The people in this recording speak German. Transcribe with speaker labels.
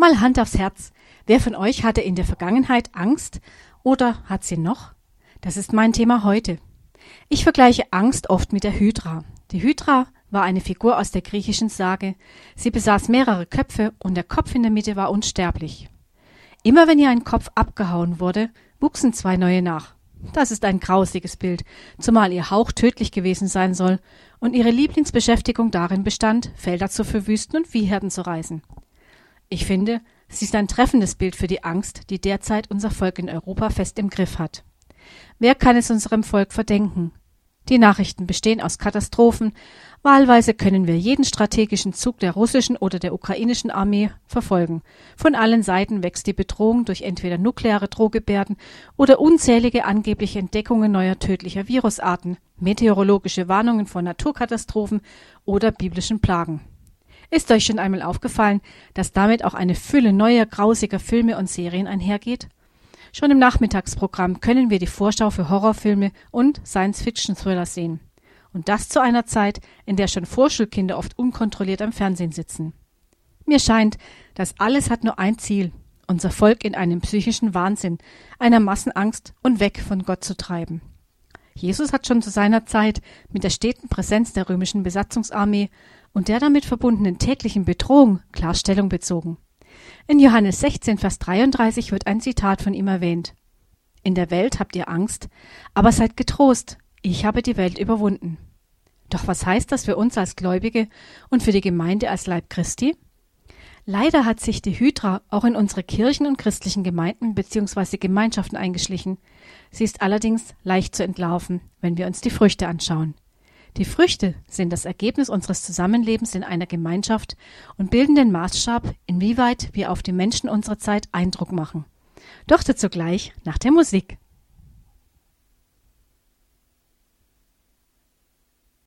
Speaker 1: Mal Hand aufs Herz. Wer von euch hatte in der Vergangenheit Angst oder hat sie noch? Das ist mein Thema heute. Ich vergleiche Angst oft mit der Hydra. Die Hydra war eine Figur aus der griechischen Sage. Sie besaß mehrere Köpfe und der Kopf in der Mitte war unsterblich. Immer wenn ihr ein Kopf abgehauen wurde, wuchsen zwei neue nach. Das ist ein grausiges Bild, zumal ihr Hauch tödlich gewesen sein soll und ihre Lieblingsbeschäftigung darin bestand, Felder zu verwüsten und Viehherden zu reißen. Ich finde, sie ist ein treffendes Bild für die Angst, die derzeit unser Volk in Europa fest im Griff hat. Wer kann es unserem Volk verdenken? Die Nachrichten bestehen aus Katastrophen. Wahlweise können wir jeden strategischen Zug der russischen oder der ukrainischen Armee verfolgen. Von allen Seiten wächst die Bedrohung durch entweder nukleare Drohgebärden oder unzählige angebliche Entdeckungen neuer tödlicher Virusarten, meteorologische Warnungen vor Naturkatastrophen oder biblischen Plagen. Ist euch schon einmal aufgefallen, dass damit auch eine Fülle neuer grausiger Filme und Serien einhergeht? Schon im Nachmittagsprogramm können wir die Vorschau für Horrorfilme und Science-Fiction-Thriller sehen. Und das zu einer Zeit, in der schon Vorschulkinder oft unkontrolliert am Fernsehen sitzen. Mir scheint, das alles hat nur ein Ziel, unser Volk in einen psychischen Wahnsinn, einer Massenangst und weg von Gott zu treiben. Jesus hat schon zu seiner Zeit mit der steten Präsenz der römischen Besatzungsarmee und der damit verbundenen täglichen Bedrohung Klarstellung bezogen. In Johannes 16, Vers 33 wird ein Zitat von ihm erwähnt. In der Welt habt ihr Angst, aber seid getrost, ich habe die Welt überwunden. Doch was heißt das für uns als Gläubige und für die Gemeinde als Leib Christi? Leider hat sich die Hydra auch in unsere Kirchen und christlichen Gemeinden bzw. Gemeinschaften eingeschlichen. Sie ist allerdings leicht zu entlarven, wenn wir uns die Früchte anschauen. Die Früchte sind das Ergebnis unseres Zusammenlebens in einer Gemeinschaft und bilden den Maßstab, inwieweit wir auf die Menschen unserer Zeit Eindruck machen. Doch dazu gleich nach der Musik.